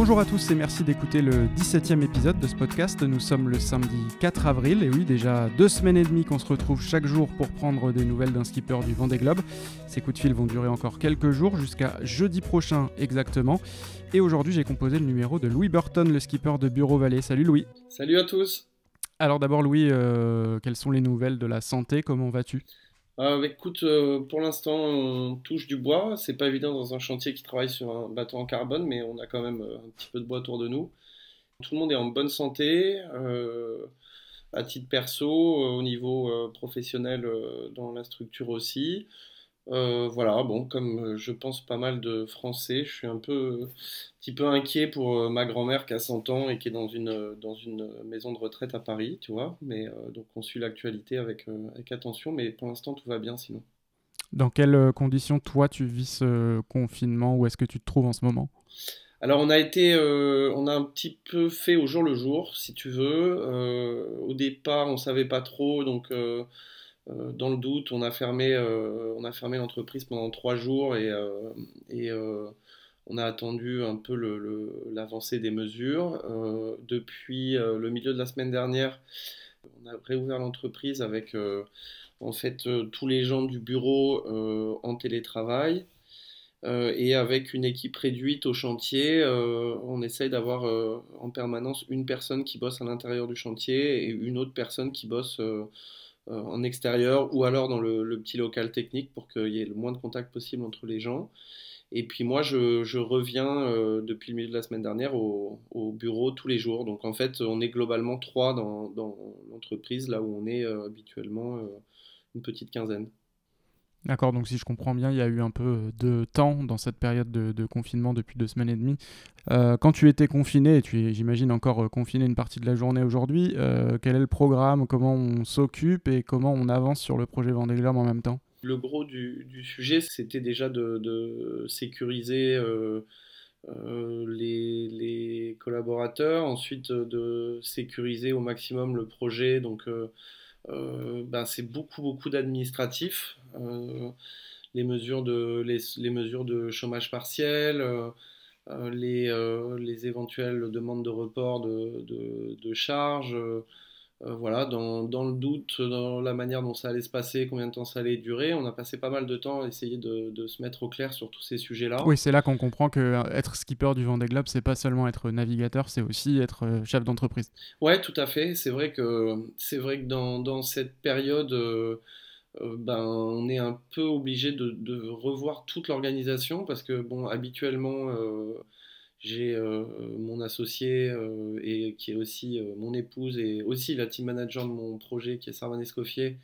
Bonjour à tous et merci d'écouter le 17e épisode de ce podcast. Nous sommes le samedi 4 avril et oui, déjà deux semaines et demie qu'on se retrouve chaque jour pour prendre des nouvelles d'un skipper du Vendée Globe. Ces coups de fil vont durer encore quelques jours jusqu'à jeudi prochain exactement. Et aujourd'hui, j'ai composé le numéro de Louis Burton, le skipper de Bureau Vallée. Salut Louis. Salut à tous. Alors d'abord Louis, euh, quelles sont les nouvelles de la santé? Comment vas-tu? Euh, écoute, euh, pour l'instant, on touche du bois. C'est pas évident dans un chantier qui travaille sur un bateau en carbone, mais on a quand même euh, un petit peu de bois autour de nous. Tout le monde est en bonne santé, à titre perso, au niveau professionnel, dans la structure aussi. Euh, voilà, bon, comme euh, je pense pas mal de Français, je suis un peu, un petit peu inquiet pour euh, ma grand-mère qui a 100 ans et qui est dans une, dans une maison de retraite à Paris, tu vois. Mais donc on suit l'actualité avec, avec attention, mais pour l'instant tout va bien sinon. Dans quelles conditions toi tu vis ce confinement? Où est-ce que tu te trouves en ce moment? Alors on a été, on a un petit peu fait au jour le jour, si tu veux. au départ, on savait pas trop, donc euh, dans le doute, on a fermé, euh, on a fermé l'entreprise pendant trois jours et, euh, on a attendu un peu l'avancée des mesures. depuis le milieu de la semaine dernière, on a réouvert l'entreprise avec en fait tous les gens du bureau en télétravail. et avec une équipe réduite au chantier, on essaye d'avoir en permanence une personne qui bosse à l'intérieur du chantier et une autre personne qui bosse euh, en extérieur ou alors dans le, petit local technique pour qu'il y ait le moins de contact possible entre les gens. Et puis moi, je, reviens euh, depuis le milieu de la semaine dernière au, bureau tous les jours. Donc en fait, on est globalement trois dans, l'entreprise, là où on est euh, habituellement une petite quinzaine. D'accord, donc si je comprends bien, il y a eu un peu de temps dans cette période de, confinement depuis deux semaines et demie. Euh, quand tu étais confiné, et tu es, j'imagine, encore euh, confiné une partie de la journée aujourd'hui, euh, quel est le programme, comment on s'occupe et comment on avance sur le projet Vendée en même temps? Le gros du, sujet, c'était déjà de, sécuriser les, les, collaborateurs, ensuite de sécuriser au maximum le projet, donc euh, ben, c'est beaucoup, beaucoup d'administratifs. Euh, les, mesures de, les, mesures de chômage partiel, euh, les, les, éventuelles demandes de report de charges. Euh, voilà, dans, dans, le doute, dans la manière dont ça allait se passer, combien de temps ça allait durer, on a passé pas mal de temps à essayer de, de se mettre au clair sur tous ces sujets-là. Oui, c'est là qu'on comprend que euh, être skipper du Vendée Globe, c'est pas seulement être navigateur, c'est aussi être euh, chef d'entreprise. Ouais, tout à fait. C'est vrai que c'est vrai que dans, dans cette période, ben, on est un peu obligé de, de revoir toute l'organisation parce que bon, habituellement j'ai euh, mon associé euh, et qui est aussi euh, mon épouse et aussi la team manager de mon projet qui est Sarvan Escoffier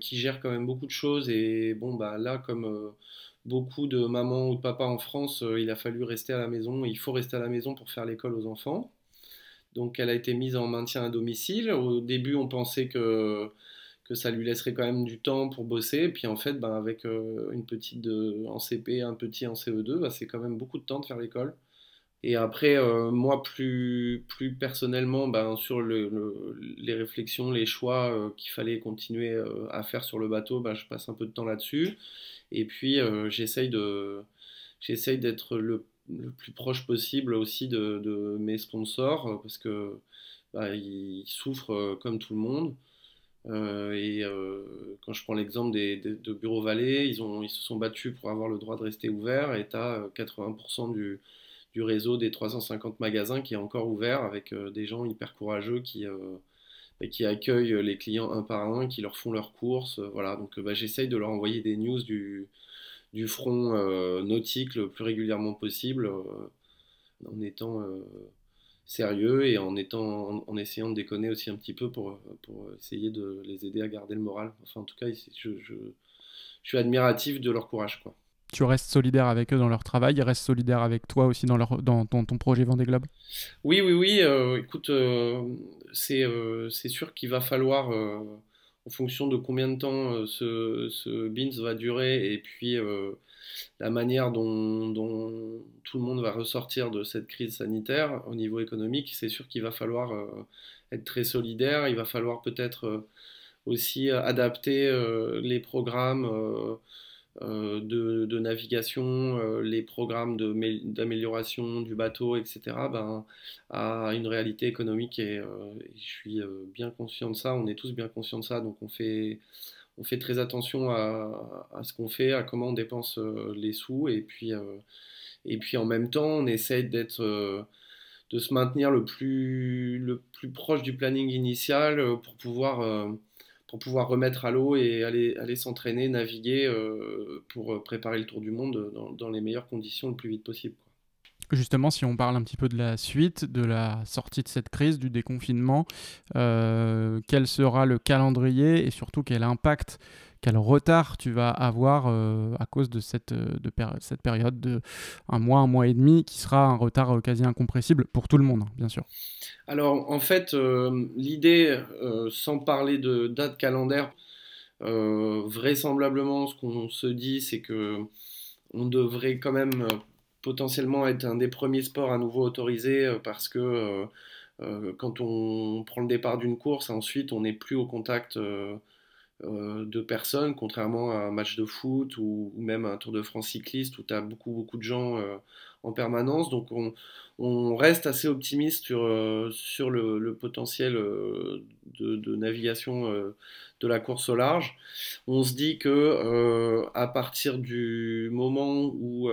qui gère quand même beaucoup de choses et bon bah là comme beaucoup de mamans ou de papas en France, il a fallu rester à la maison, il faut rester à la maison pour faire l'école aux enfants. Donc elle a été mise en maintien à domicile. Au début, on pensait que, que ça lui laisserait quand même du temps pour bosser. Puis en fait, ben, avec une petite en CP, un petit en CE2, bah, c'est quand même beaucoup de temps de faire l'école. Et après, euh, moi, plus, plus personnellement, ben, sur le, les réflexions, les choix euh, qu'il fallait continuer euh, à faire sur le bateau, ben, je passe un peu de temps là-dessus. Et puis, j'essaye j'essaye d'être le, le, plus proche possible aussi de, de mes sponsors, parce que ben, ils souffrent comme tout le monde. et quand je prends l'exemple des, de Bureau Vallée, ils, ils se sont battus pour avoir le droit de rester ouvert, et tu as 80% du du réseau des 350 magasins qui est encore ouvert avec euh, des gens hyper courageux qui, euh, bah, accueillent les clients un par un, qui leur font leurs courses. Euh, voilà, donc bah, j'essaye de leur envoyer des news du, front nautique le plus régulièrement possible en étant sérieux et en, essayant de déconner aussi un petit peu pour, essayer de les aider à garder le moral. Enfin, en tout cas, je, je, suis admiratif de leur courage. Tu restes solidaire avec eux dans leur travail, ils restent solidaires avec toi aussi dans, leur, dans ton, projet Vendée Globe? Oui, oui, oui. Euh, écoute, euh, euh, c'est sûr qu'il va falloir, en fonction de combien de temps ce, ce BINS va durer et puis la manière dont, dont, tout le monde va ressortir de cette crise sanitaire au niveau économique, c'est sûr qu'il va falloir être très solidaire. Il va falloir peut-être aussi adapter les programmes de, navigation, les programmes d'amélioration du bateau, etc., ben, à une réalité économique. Et, je suis bien conscient de ça, on est tous bien conscients de ça, donc on fait, on fait très attention à, à ce qu'on fait, à comment on dépense les sous, et puis, et puis en même temps, on essaye d'être de se maintenir le plus, le plus proche du planning initial euh, pour pouvoir, euh, pour pouvoir remettre à l'eau et aller, aller s'entraîner, naviguer euh, pour préparer le tour du monde dans, dans, les meilleures conditions le plus vite possible. Justement, si on parle un petit peu de la suite, de la sortie de cette crise, du déconfinement, quel sera le calendrier et surtout quel impact quel retard tu vas avoir euh, à cause de cette, euh, de cette période de un mois, un mois et demi, qui sera un retard euh, quasi incompressible pour tout le monde, hein, bien sûr. Alors en fait, l'idée, sans parler de date calendaire, vraisemblablement, ce qu'on se dit, c'est que on devrait quand même potentiellement être un des premiers sports à nouveau autorisés parce que quand on prend le départ d'une course, ensuite on n'est plus au contact de personnes, contrairement à un match de foot ou, même un Tour de France cycliste où tu as beaucoup, beaucoup de gens euh, en permanence. Donc on, reste assez optimiste sur, euh, sur le, potentiel de, navigation de la course au large. On se dit que à partir du moment où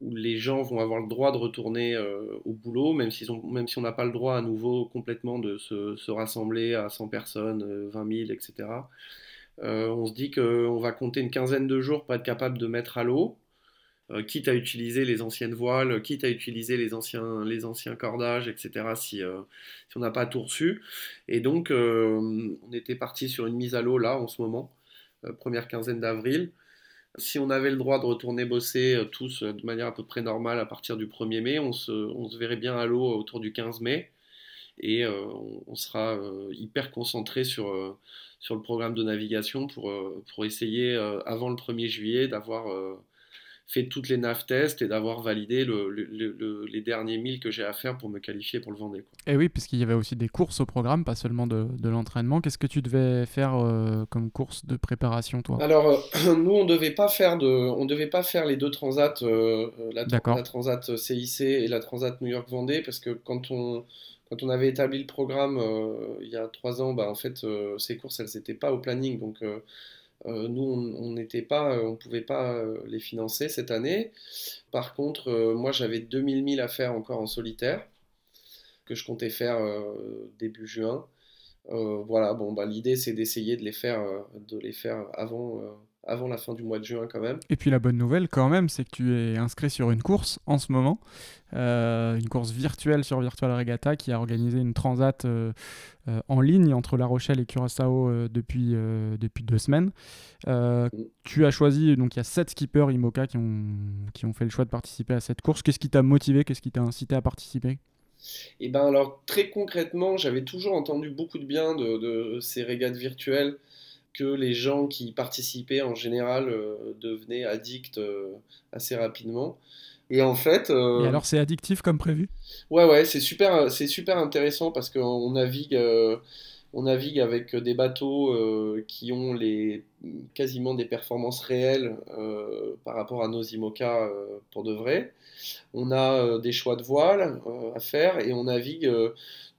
où les gens vont avoir le droit de retourner au boulot, même, si on n'a pas le droit à nouveau complètement de se, rassembler à 100 personnes, 20 000, etc. on se dit qu'on va compter une quinzaine de jours pour être capable de mettre à l'eau, euh, quitte à utiliser les anciennes voiles, quitte à utiliser les anciens, cordages, etc., si, euh, si on n'a pas tout reçu. Et donc, euh, on était parti sur une mise à l'eau là, en ce moment, première quinzaine d'avril. Si on avait le droit de retourner bosser euh, tous euh, de manière à peu près normale à partir du 1er mai, on se, verrait bien à l'eau autour du 15 mai. Et euh, on, sera hyper concentré sur, sur le programme de navigation pour, pour essayer avant le 1er juillet d'avoir fait toutes les NAV tests et d'avoir validé les derniers milles que j'ai à faire pour me qualifier pour le Vendée. Et oui, puisqu'il y avait aussi des courses au programme, pas seulement de, l'entraînement. Qu'est-ce que tu devais faire euh, comme course de préparation, toi? Alors, euh, nous, on devait pas faire de, on devait pas faire les deux transats, euh, la, la, transat CIC et la transat New York Vendée, parce que quand on quand on avait établi le programme il y a trois ans, bah, en fait, ces courses, elles n'étaient pas au planning, donc euh, nous, on n'était pas, euh, on pouvait pas euh, les financer cette année. Par contre, moi, j'avais 2000 milles à faire encore en solitaire que je comptais faire début juin. voilà, bon, bah, l'idée c'est d'essayer de les faire, de les faire avant, avant la fin du mois de juin quand même. Et puis la bonne nouvelle quand même, c'est que tu es inscrit sur une course en ce moment, euh, une course virtuelle sur Virtual Regatta qui a organisé une transat euh, euh, en ligne entre La Rochelle et Curaçao depuis, depuis deux semaines. tu as choisi, donc il y a sept skippers IMOCA qui ont, qui ont fait le choix de participer à cette course. Qu'est-ce qui t'a motivé? Qu'est-ce qui t'a incité à participer? Et eh ben alors très concrètement, j'avais toujours entendu beaucoup de bien de, de ces régates virtuelles que les gens qui participaient en général euh, devenaient addicts euh, assez rapidement. Et en fait. Euh, Et alors, c'est addictif comme prévu? Ouais, ouais, c'est super, c'est super intéressant parce qu'on navigue, on navigue avec des bateaux qui ont les, quasiment des performances réelles par rapport à nos IMOCA pour de vrai. On a des choix de voile à faire et on navigue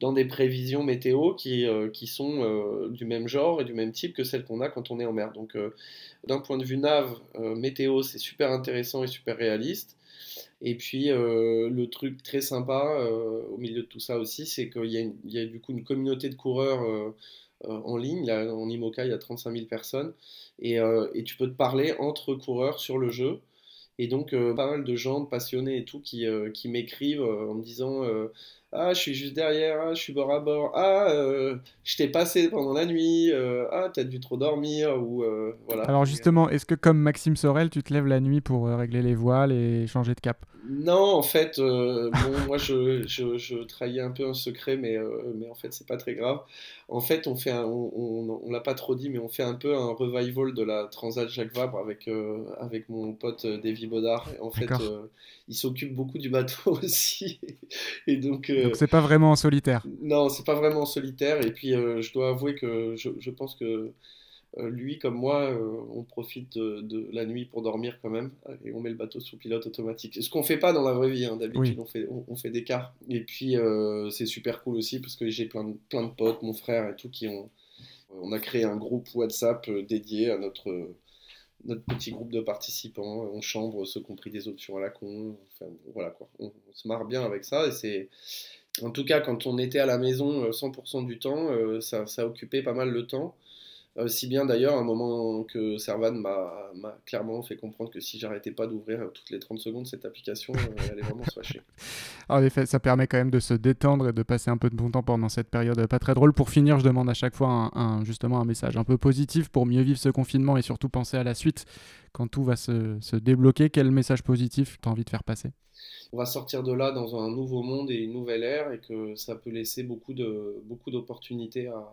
dans des prévisions météo qui, euh, sont euh, du même genre et du même type que celles qu'on a quand on est en mer. Donc, euh, d'un point de vue nav, météo, c'est super intéressant et super réaliste. Et puis, le truc très sympa au milieu de tout ça aussi, c'est qu'il y, a du coup une communauté de coureurs en ligne. en IMOCA, il y a 35 000 personnes. Et, tu peux te parler entre coureurs sur le jeu. Et donc, pas mal de gens passionnés et tout qui, qui m'écrivent en me disant ah, je suis juste derrière, ah, je suis bord à bord, ah, euh, je t'ai passé pendant la nuit, euh, ah, t'as dû trop dormir, ou euh, voilà. Alors justement, est-ce que comme Maxime Sorel, tu te lèves la nuit pour régler les voiles et changer de cap? Non, en fait, bon, moi je, je, je, trahis un peu un secret, mais, mais en fait, c'est pas très grave. En fait, on fait, un, on, on, l'a pas trop dit, mais on fait un peu un revival de la Transat Jacques Vabre avec, avec mon pote Davy Baudard. En fait, il s'occupe beaucoup du bateau aussi, et donc donc c'est pas vraiment en solitaire. Non, c'est pas vraiment en solitaire. Et puis euh, je dois avouer que je, pense que lui comme moi, on profite de, la nuit pour dormir quand même, et on met le bateau sous pilote automatique. Ce qu'on fait pas dans la vraie vie, hein. d'habitude on, fait, on, fait des quarts. Et puis c'est super cool aussi parce que j'ai plein de, plein de potes, mon frère et tout, qui ont... On a créé un groupe WhatsApp dédié à notre notre petit groupe de participants en chambre, ceux qui ont pris des options à la con. voilà quoi. On, se marre bien avec ça. Et c'est. En tout cas, quand on était à la maison 100% euh, du temps, euh, ça, ça, occupait pas mal le temps. Euh, si bien d'ailleurs, un moment que Servan m'a clairement fait comprendre que si j'arrêtais pas d'ouvrir toutes les 30 secondes cette application, elle allait vraiment se fâcher. En effet, ça permet quand même de se détendre et de passer un peu de bon temps pendant cette période pas très drôle. Pour finir, je demande à chaque fois un, justement un message un peu positif pour mieux vivre ce confinement et surtout penser à la suite quand tout va se, se débloquer. Quel message positif tu as envie de faire passer? On va sortir de là dans un nouveau monde et une nouvelle ère et que ça peut laisser beaucoup de beaucoup d'opportunités à,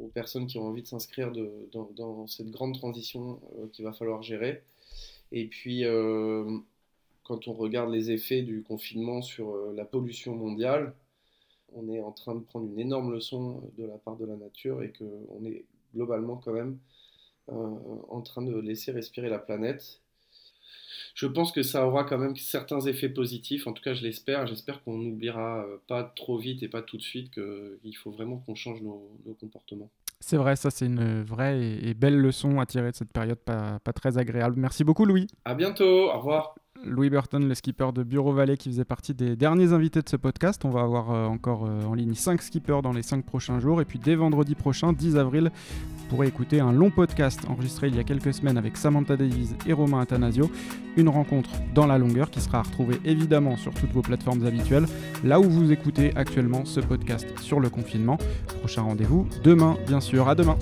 aux personnes qui ont envie de s'inscrire dans, cette grande transition euh, qu'il va falloir gérer. Et puis, euh, quand on regarde les effets du confinement sur euh, la pollution mondiale, on est en train de prendre une énorme leçon de la part de la nature et qu'on est globalement quand même en train de laisser respirer la planète je pense que ça aura quand même certains effets positifs. En tout cas, je l'espère. J'espère qu'on n'oubliera euh, pas trop vite et pas tout de suite qu'il faut vraiment qu'on change nos, comportements. C'est vrai, ça c'est une vraie et, belle leçon à tirer de cette période pas, pas très agréable. Merci beaucoup Louis. À bientôt, au revoir. Louis Burton, le skipper de Bureau Valley qui faisait partie des derniers invités de ce podcast. On va avoir euh, encore euh, en ligne 5 skippers dans les 5 prochains jours. Et puis dès vendredi prochain, 10 avril, pourrez écouter un long podcast enregistré il y a quelques semaines avec Samantha Davies et Romain Atanasio. Une rencontre dans la longueur qui sera retrouvée évidemment sur toutes vos plateformes habituelles, là où vous écoutez actuellement ce podcast sur le confinement. Prochain rendez-vous demain, bien sûr. À demain.